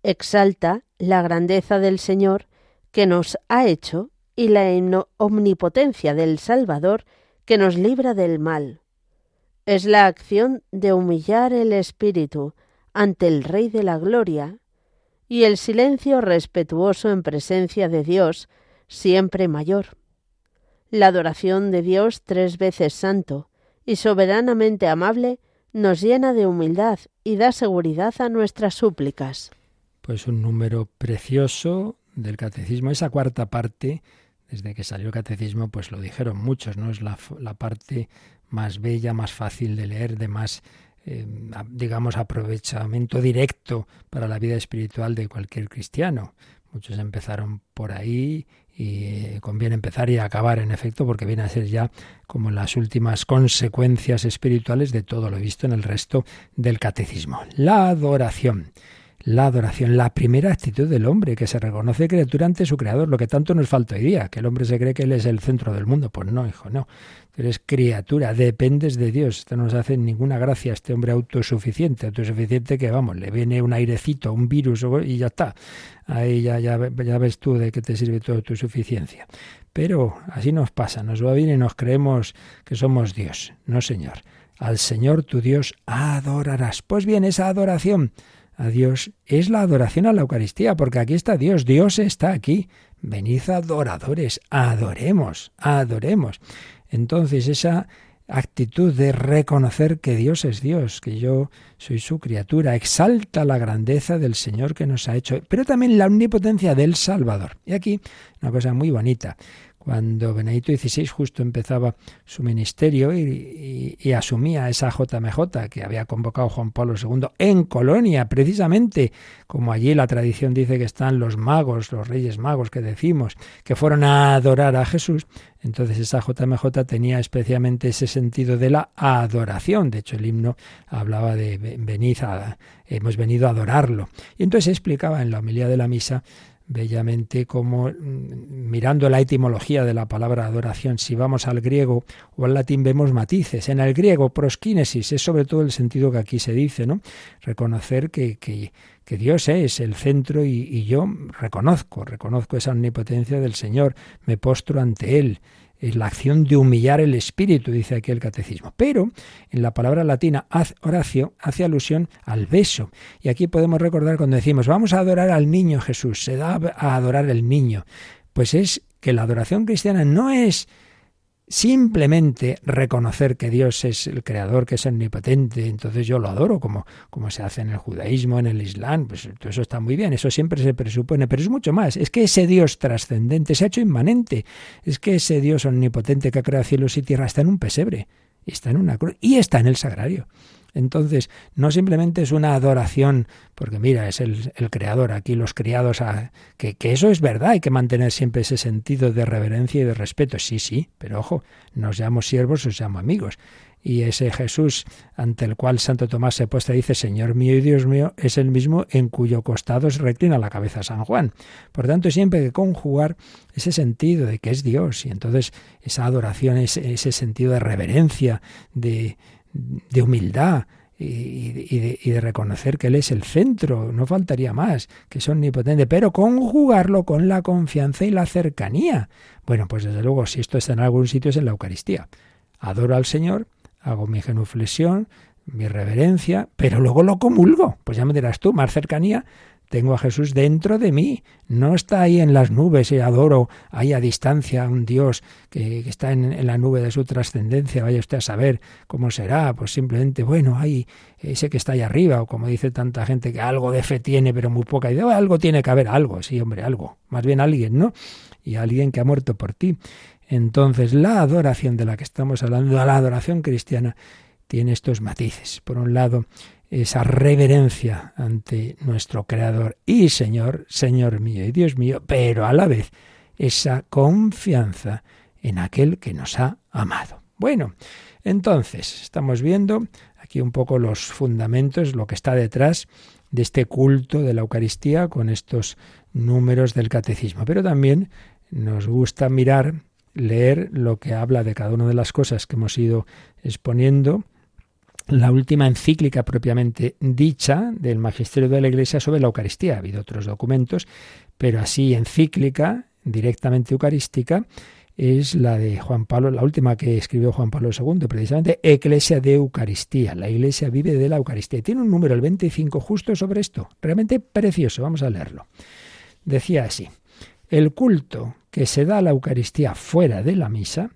Exalta la grandeza del Señor que nos ha hecho y la omnipotencia del Salvador que nos libra del mal. Es la acción de humillar el espíritu ante el Rey de la Gloria y el silencio respetuoso en presencia de Dios siempre mayor. La adoración de Dios tres veces santo y soberanamente amable nos llena de humildad y da seguridad a nuestras súplicas. Pues un número precioso del catecismo, esa cuarta parte, desde que salió el catecismo, pues lo dijeron muchos, ¿no? Es la, parte más bella, más fácil de leer, de más, eh, digamos, aprovechamiento directo para la vida espiritual de cualquier cristiano. Muchos empezaron por ahí y conviene empezar y acabar en efecto porque viene a ser ya como las últimas consecuencias espirituales de todo lo visto en el resto del catecismo. La adoración. La adoración, la primera actitud del hombre, que se reconoce criatura ante su creador, lo que tanto nos falta hoy día, que el hombre se cree que él es el centro del mundo. Pues no, hijo, no. eres criatura, dependes de Dios. Esto no nos hace ninguna gracia este hombre autosuficiente, autosuficiente que, vamos, le viene un airecito, un virus y ya está. Ahí ya, ya, ya ves tú de qué te sirve toda tu suficiencia. Pero así nos pasa, nos va bien y nos creemos que somos Dios. No, Señor. Al Señor tu Dios adorarás. Pues bien, esa adoración a Dios es la adoración a la Eucaristía, porque aquí está Dios, Dios está aquí. Venid adoradores, adoremos, adoremos. Entonces esa actitud de reconocer que Dios es Dios, que yo soy su criatura, exalta la grandeza del Señor que nos ha hecho, pero también la omnipotencia del Salvador. Y aquí una cosa muy bonita cuando Benedito XVI justo empezaba su ministerio y, asumía esa JMJ que había convocado Juan Pablo II en Colonia, precisamente como allí la tradición dice que están los magos, los reyes magos que decimos, que fueron a adorar a Jesús, entonces esa JMJ tenía especialmente ese sentido de la adoración. De hecho, el himno hablaba de venid hemos venido a adorarlo. Y entonces explicaba en la homilía de la misa bellamente como mm, mirando la etimología de la palabra adoración, si vamos al griego o al latín vemos matices. En el griego, proskinesis, es sobre todo el sentido que aquí se dice, ¿no? Reconocer que, que, que Dios es el centro y, y yo reconozco, reconozco esa omnipotencia del Señor, me postro ante Él la acción de humillar el espíritu, dice aquí el catecismo. Pero en la palabra latina haz Horacio hace alusión al beso. Y aquí podemos recordar cuando decimos vamos a adorar al niño Jesús, se da a adorar el niño. Pues es que la adoración cristiana no es simplemente reconocer que Dios es el creador, que es omnipotente, entonces yo lo adoro como, como se hace en el judaísmo, en el islam, pues todo eso está muy bien, eso siempre se presupone, pero es mucho más, es que ese Dios trascendente se ha hecho inmanente, es que ese Dios omnipotente que ha creado cielos y tierra está en un pesebre, está en una cruz y está en el sagrario. Entonces, no simplemente es una adoración, porque mira, es el, creador, aquí los criados, a, que, que, eso es verdad, hay que mantener siempre ese sentido de reverencia y de respeto. Sí, sí, pero ojo, no os llamo siervos, os llamo amigos. Y ese Jesús ante el cual Santo Tomás se puesta dice, Señor mío y Dios mío, es el mismo en cuyo costado se reclina la cabeza San Juan. Por tanto, siempre hay que conjugar ese sentido de que es Dios, y entonces esa adoración, ese sentido de reverencia, de de humildad, y, de, reconocer que Él es el centro, no faltaría más, que es omnipotente, pero conjugarlo con la confianza y la cercanía. Bueno, pues desde luego, si esto está en algún sitio es en la Eucaristía. Adoro al Señor, hago mi genuflexión, mi reverencia, pero luego lo comulgo. Pues ya me dirás tú, más cercanía tengo a Jesús dentro de mí, no está ahí en las nubes y adoro ahí a distancia a un Dios que, está en, la nube de su trascendencia, vaya usted a saber cómo será, pues simplemente, bueno, ahí ese que está ahí arriba, o como dice tanta gente que algo de fe tiene, pero muy poca, oh, algo tiene que haber, algo, sí, hombre, algo, más bien alguien, ¿no? Y alguien que ha muerto por ti. Entonces, la adoración de la que estamos hablando, la adoración cristiana, tiene estos matices. Por un lado, esa reverencia ante nuestro Creador y Señor, Señor mío y Dios mío, pero a la vez esa confianza en aquel que nos ha amado. Bueno, entonces estamos viendo aquí un poco los fundamentos, lo que está detrás de este culto de la Eucaristía con estos números del catecismo, pero también nos gusta mirar, leer lo que habla de cada una de las cosas que hemos ido exponiendo la última encíclica propiamente dicha del Magisterio de la Iglesia sobre la Eucaristía. Ha habido otros documentos, pero así encíclica, directamente eucarística, es la de Juan Pablo, la última que escribió Juan Pablo II, precisamente Eclesia de Eucaristía. La Iglesia vive de la Eucaristía. Tiene un número, el 25, justo sobre esto. Realmente precioso. Vamos a leerlo. Decía así, el culto que se da a la Eucaristía fuera de la misa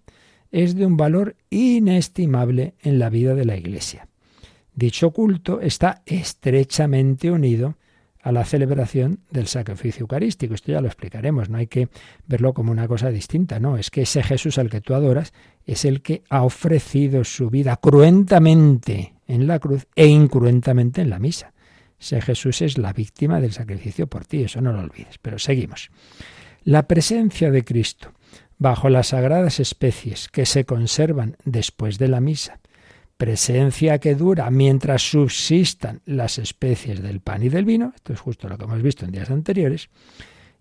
es de un valor inestimable en la vida de la Iglesia. Dicho culto está estrechamente unido a la celebración del sacrificio eucarístico. Esto ya lo explicaremos, no hay que verlo como una cosa distinta, no, es que ese Jesús al que tú adoras es el que ha ofrecido su vida cruentamente en la cruz e incruentamente en la misa. Ese Jesús es la víctima del sacrificio por ti, eso no lo olvides. Pero seguimos. La presencia de Cristo bajo las sagradas especies que se conservan después de la misa, presencia que dura mientras subsistan las especies del pan y del vino, esto es justo lo que hemos visto en días anteriores,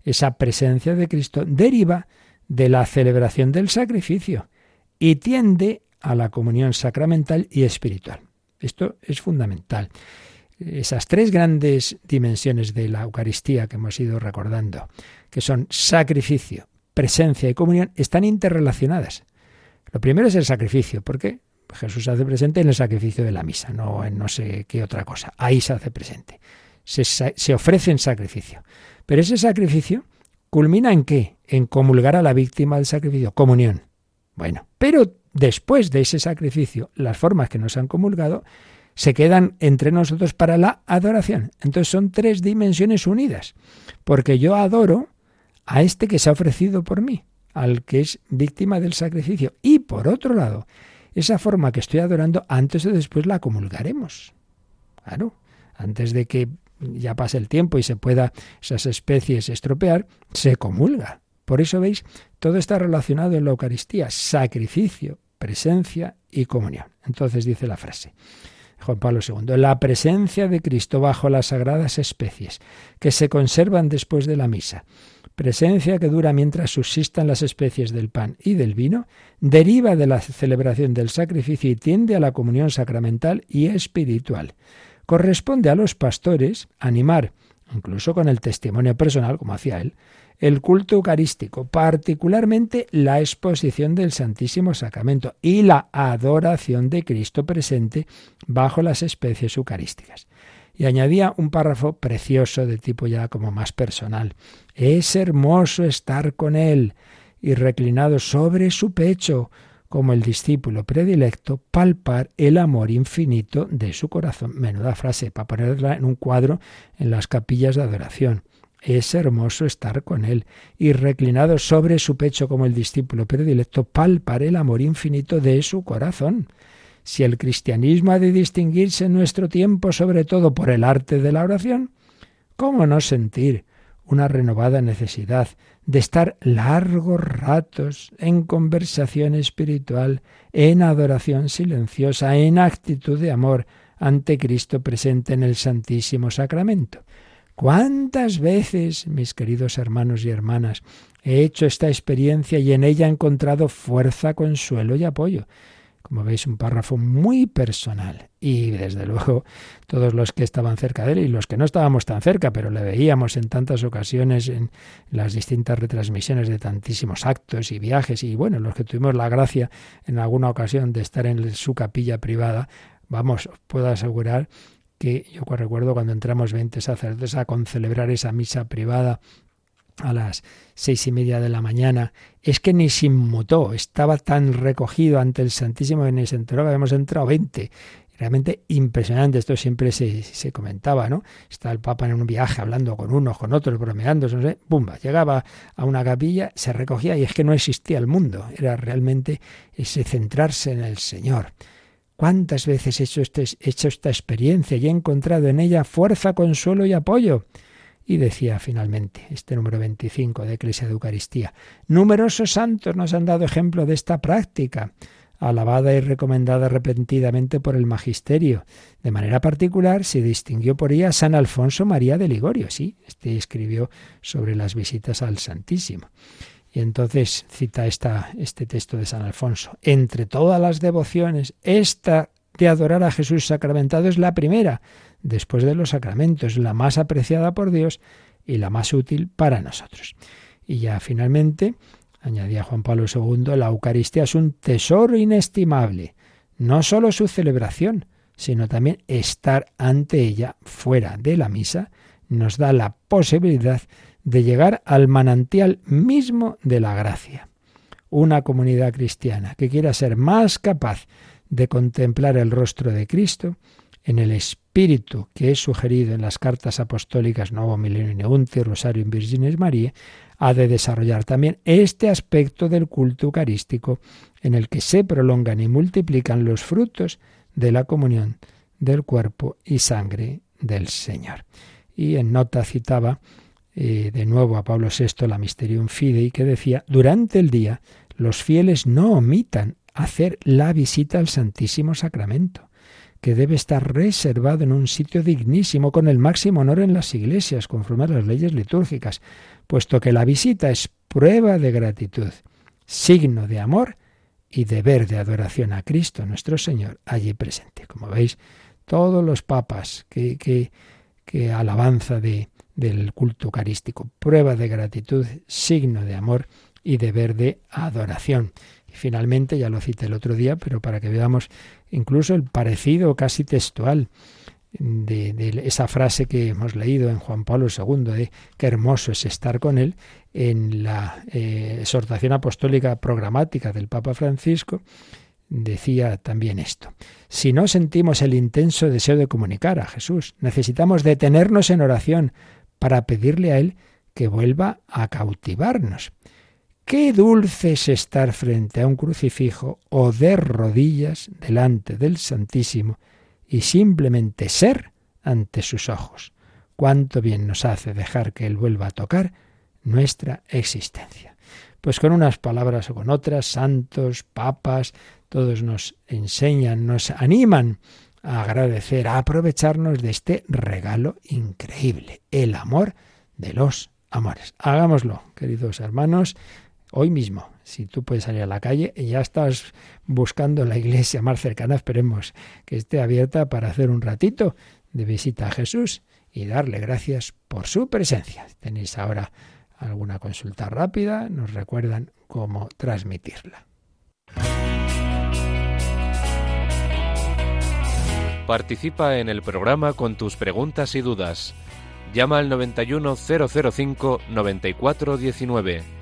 esa presencia de Cristo deriva de la celebración del sacrificio y tiende a la comunión sacramental y espiritual. Esto es fundamental. Esas tres grandes dimensiones de la Eucaristía que hemos ido recordando, que son sacrificio, presencia y comunión están interrelacionadas. Lo primero es el sacrificio, porque Jesús se hace presente en el sacrificio de la misa, no en no sé qué otra cosa. Ahí se hace presente. Se, se ofrece en sacrificio. Pero ese sacrificio culmina en qué? En comulgar a la víctima del sacrificio, comunión. Bueno, pero después de ese sacrificio, las formas que nos han comulgado se quedan entre nosotros para la adoración. Entonces son tres dimensiones unidas, porque yo adoro a este que se ha ofrecido por mí, al que es víctima del sacrificio. Y por otro lado, esa forma que estoy adorando, antes o después la comulgaremos. Claro, antes de que ya pase el tiempo y se pueda esas especies estropear, se comulga. Por eso veis, todo está relacionado en la Eucaristía, sacrificio, presencia y comunión. Entonces dice la frase, Juan Pablo II, la presencia de Cristo bajo las sagradas especies que se conservan después de la misa presencia que dura mientras subsistan las especies del pan y del vino, deriva de la celebración del sacrificio y tiende a la comunión sacramental y espiritual. Corresponde a los pastores animar, incluso con el testimonio personal, como hacía él, el culto eucarístico, particularmente la exposición del Santísimo Sacramento y la adoración de Cristo presente bajo las especies eucarísticas y añadía un párrafo precioso de tipo ya como más personal. Es hermoso estar con él y reclinado sobre su pecho, como el discípulo predilecto, palpar el amor infinito de su corazón. Menuda frase para ponerla en un cuadro en las capillas de adoración. Es hermoso estar con él y reclinado sobre su pecho como el discípulo predilecto, palpar el amor infinito de su corazón. Si el cristianismo ha de distinguirse en nuestro tiempo sobre todo por el arte de la oración, ¿cómo no sentir una renovada necesidad de estar largos ratos en conversación espiritual, en adoración silenciosa, en actitud de amor ante Cristo presente en el Santísimo Sacramento? ¿Cuántas veces, mis queridos hermanos y hermanas, he hecho esta experiencia y en ella he encontrado fuerza, consuelo y apoyo? Como veis, un párrafo muy personal. Y desde luego, todos los que estaban cerca de él y los que no estábamos tan cerca, pero le veíamos en tantas ocasiones en las distintas retransmisiones de tantísimos actos y viajes, y bueno, los que tuvimos la gracia en alguna ocasión de estar en su capilla privada, vamos, puedo asegurar que yo recuerdo cuando entramos 20 sacerdotes a concelebrar esa misa privada a las seis y media de la mañana, es que ni se inmutó, estaba tan recogido ante el Santísimo que ni se enteró que habíamos entrado 20. Realmente impresionante, esto siempre se, se comentaba, ¿no? Está el Papa en un viaje hablando con unos, con otros, bromeando, no sé, ¡bumba! Llegaba a una capilla, se recogía y es que no existía el mundo, era realmente ese centrarse en el Señor. ¿Cuántas veces he hecho, este, he hecho esta experiencia y he encontrado en ella fuerza, consuelo y apoyo? Y decía finalmente, este número 25 de Iglesia de Eucaristía, numerosos santos nos han dado ejemplo de esta práctica, alabada y recomendada repetidamente por el magisterio. De manera particular se distinguió por ella San Alfonso María de Ligorio, sí, este escribió sobre las visitas al Santísimo. Y entonces cita esta, este texto de San Alfonso. Entre todas las devociones, esta de adorar a Jesús sacramentado es la primera, después de los sacramentos, la más apreciada por Dios y la más útil para nosotros. Y ya finalmente, añadía Juan Pablo II, la Eucaristía es un tesoro inestimable, no sólo su celebración, sino también estar ante ella fuera de la misa, nos da la posibilidad de llegar al manantial mismo de la gracia. Una comunidad cristiana que quiera ser más capaz de contemplar el rostro de Cristo en el espíritu que es sugerido en las cartas apostólicas Nuevo Milenio Neunte, Rosario in Virginis María, ha de desarrollar también este aspecto del culto eucarístico en el que se prolongan y multiplican los frutos de la comunión del cuerpo y sangre del Señor. Y en nota citaba eh, de nuevo a Pablo VI la Mysterium Fidei que decía, durante el día los fieles no omitan hacer la visita al Santísimo Sacramento, que debe estar reservado en un sitio dignísimo con el máximo honor en las iglesias, conforme a las leyes litúrgicas, puesto que la visita es prueba de gratitud, signo de amor y deber de adoración a Cristo nuestro Señor allí presente. Como veis, todos los papas que, que, alabanza de, del culto eucarístico, prueba de gratitud, signo de amor y deber de adoración. Y finalmente, ya lo cité el otro día, pero para que veamos incluso el parecido casi textual de, esa frase que hemos leído en Juan Pablo II, de qué hermoso es estar con él, en la eh, exhortación apostólica programática del Papa Francisco, decía también esto. Si no sentimos el intenso deseo de comunicar a Jesús, necesitamos detenernos en oración para pedirle a Él que vuelva a cautivarnos. Qué dulce es estar frente a un crucifijo o de rodillas delante del Santísimo y simplemente ser ante sus ojos. Cuánto bien nos hace dejar que Él vuelva a tocar nuestra existencia. Pues con unas palabras o con otras, santos, papas, todos nos enseñan, nos animan a agradecer, a aprovecharnos de este regalo increíble, el amor de los amores. Hagámoslo, queridos hermanos, hoy mismo. Si tú puedes salir a la calle y ya estás buscando la iglesia más cercana, esperemos que esté abierta para hacer un ratito de visita a Jesús y darle gracias por su presencia. Tenéis ahora alguna consulta rápida, nos recuerdan cómo transmitirla. Participa en el programa con tus preguntas y dudas. Llama al 91005 9419.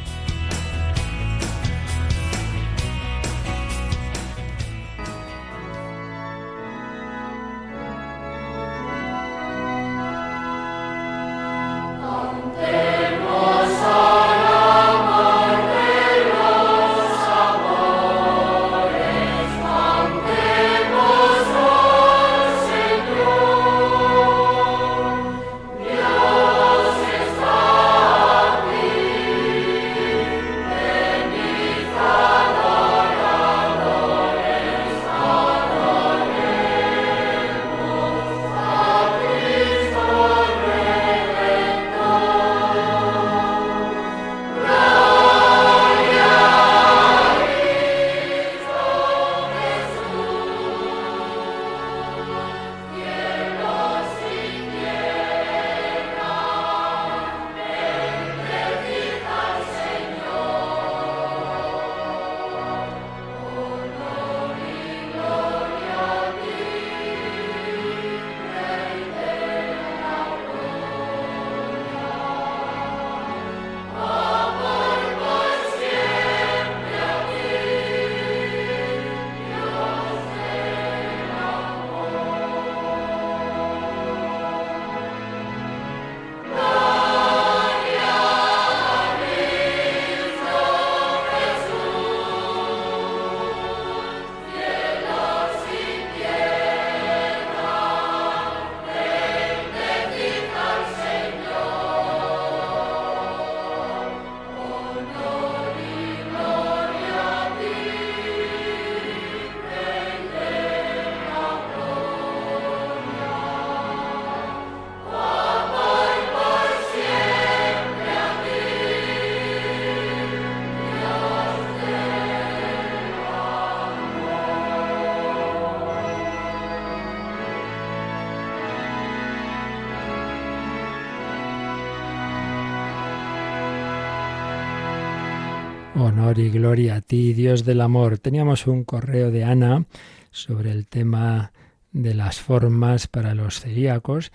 Y gloria a ti, Dios del amor. Teníamos un correo de Ana sobre el tema de las formas para los celíacos.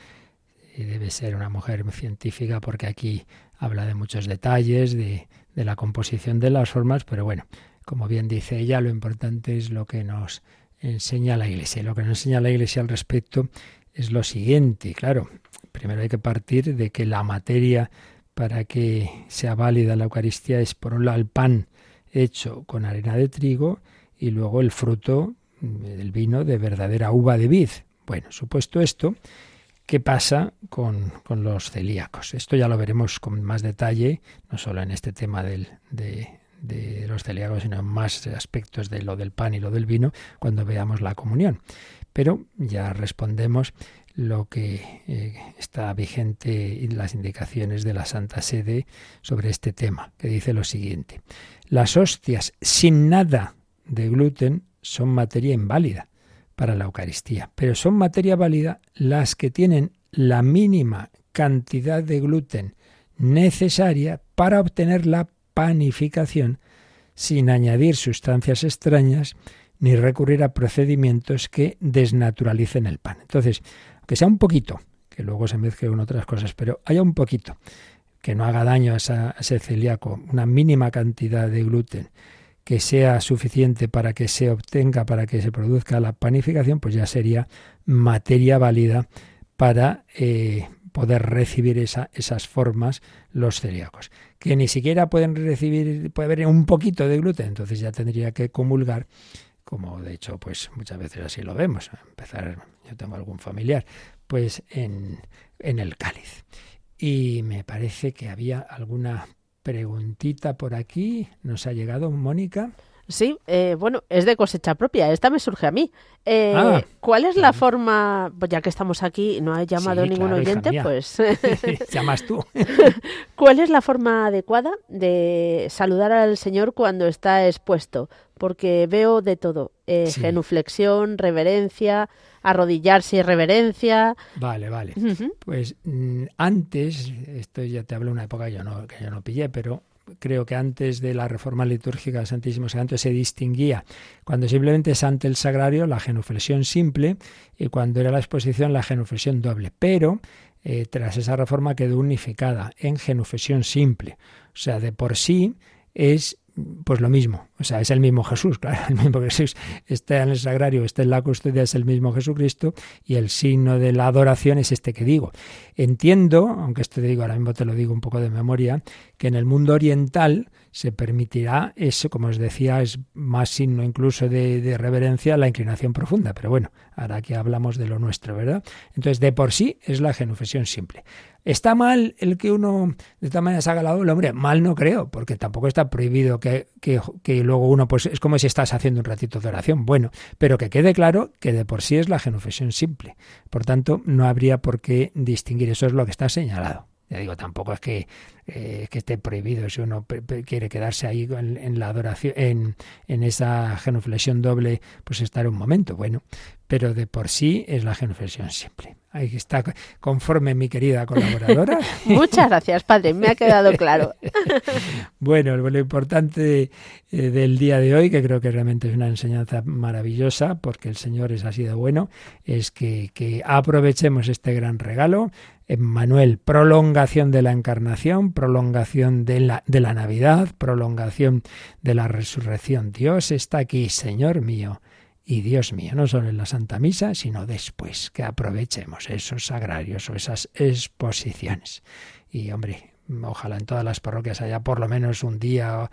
Y debe ser una mujer científica porque aquí habla de muchos detalles, de, de la composición de las formas, pero bueno, como bien dice ella, lo importante es lo que nos enseña la Iglesia. lo que nos enseña la Iglesia al respecto es lo siguiente, claro, primero hay que partir de que la materia para que sea válida la Eucaristía es por un lado el pan hecho con arena de trigo y luego el fruto del vino de verdadera uva de vid. Bueno, supuesto esto, ¿qué pasa con, los celíacos? Esto ya lo veremos con más detalle, no solo en este tema de, de los celíacos, sino en más aspectos de lo del pan y lo del vino cuando veamos la comunión. Pero ya respondemos lo que eh, está vigente en las indicaciones de la Santa Sede sobre este tema, que dice lo siguiente. Las hostias sin nada de gluten son materia inválida para la Eucaristía, pero son materia válida las que tienen la mínima cantidad de gluten necesaria para obtener la panificación sin añadir sustancias extrañas ni recurrir a procedimientos que desnaturalicen el pan. Entonces, que sea un poquito, que luego se mezcle con otras cosas, pero haya un poquito, que no haga daño a, ese celíaco, una mínima cantidad de gluten, que sea suficiente para que se obtenga, para que se produzca la panificación, pues ya sería materia válida para eh, poder recibir esas formas los celíacos. Que ni siquiera pueden recibir, puede haber un poquito de gluten, entonces ya tendría que comulgar como de hecho pues muchas veces así lo vemos, empezar, yo tengo algún familiar, pues en, en el cáliz. Y me parece que había alguna preguntita por aquí, nos ha llegado Mónica. Sí, eh, bueno, es de cosecha propia. Esta me surge a mí. Eh, ah, ¿Cuál es la forma, pues ya que estamos aquí, no ha llamado ningún oyente, pues... <laughs> Llamas tú. <laughs> ¿Cuál es la forma adecuada de saludar al Señor cuando está expuesto? Porque veo de todo. Eh, Genuflexión, reverencia, arrodillarse y reverencia. Vale, vale. Pues mm, antes, esto ya te hablo de una época yo no, que yo no pillé, pero creo que antes de la reforma litúrgica del Santísimo Sacramento se distinguía cuando simplemente es ante el sagrario la genuflexión simple y cuando era la exposición la genuflexión doble. Pero eh, tras esa reforma quedó unificada en genuflexión simple. O sea, de por sí es pues lo mismo, o sea, es el mismo Jesús, <laughs> claro, el mismo Jesús está en el sagrario, está en la custodia, es el mismo Jesucristo y el signo de la adoración es este que digo. Entiendo, aunque esto te digo, ahora mismo te lo digo un poco de memoria, que en el mundo oriental se permitirá eso, como os decía, es más signo incluso de, reverencia la inclinación profunda, pero bueno, ahora aquí hablamos de lo nuestro, ¿verdad? Entonces, de por sí es la genuflexión simple. ¿Está mal el que uno de esta manera se haga la doble? Hombre, mal no creo, porque tampoco está prohibido que, que, que, luego uno, pues es como si estás haciendo un ratito de oración. Bueno, pero que quede claro que de por sí es la genuflexión simple. Por tanto, no habría por qué distinguir. Eso es lo que está señalado. Ya digo, tampoco es que, eh, que esté prohibido si uno quiere quedarse ahí en, la adoración, en, en, esa genuflexión doble, pues estar un momento. Bueno, pero de por sí es la genuflexión simple. Ahí está conforme mi querida colaboradora. <laughs> Muchas gracias, padre, me ha quedado claro. <laughs> bueno, lo importante eh, del día de hoy, que creo que realmente es una enseñanza maravillosa, porque el Señor es así de bueno, es que, que aprovechemos este gran regalo. Manuel, prolongación de la encarnación, prolongación de la, de la Navidad, prolongación de la resurrección. Dios está aquí, Señor mío y Dios mío, no solo en la Santa Misa, sino después, que aprovechemos esos sagrarios o esas exposiciones. Y hombre, ojalá en todas las parroquias haya por lo menos un día,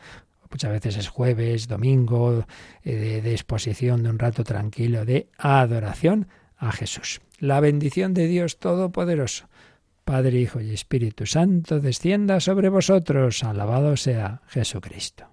muchas veces es jueves, domingo, eh, de, de exposición de un rato tranquilo de adoración a Jesús. La bendición de Dios Todopoderoso, Padre, Hijo y Espíritu Santo, descienda sobre vosotros. Alabado sea Jesucristo.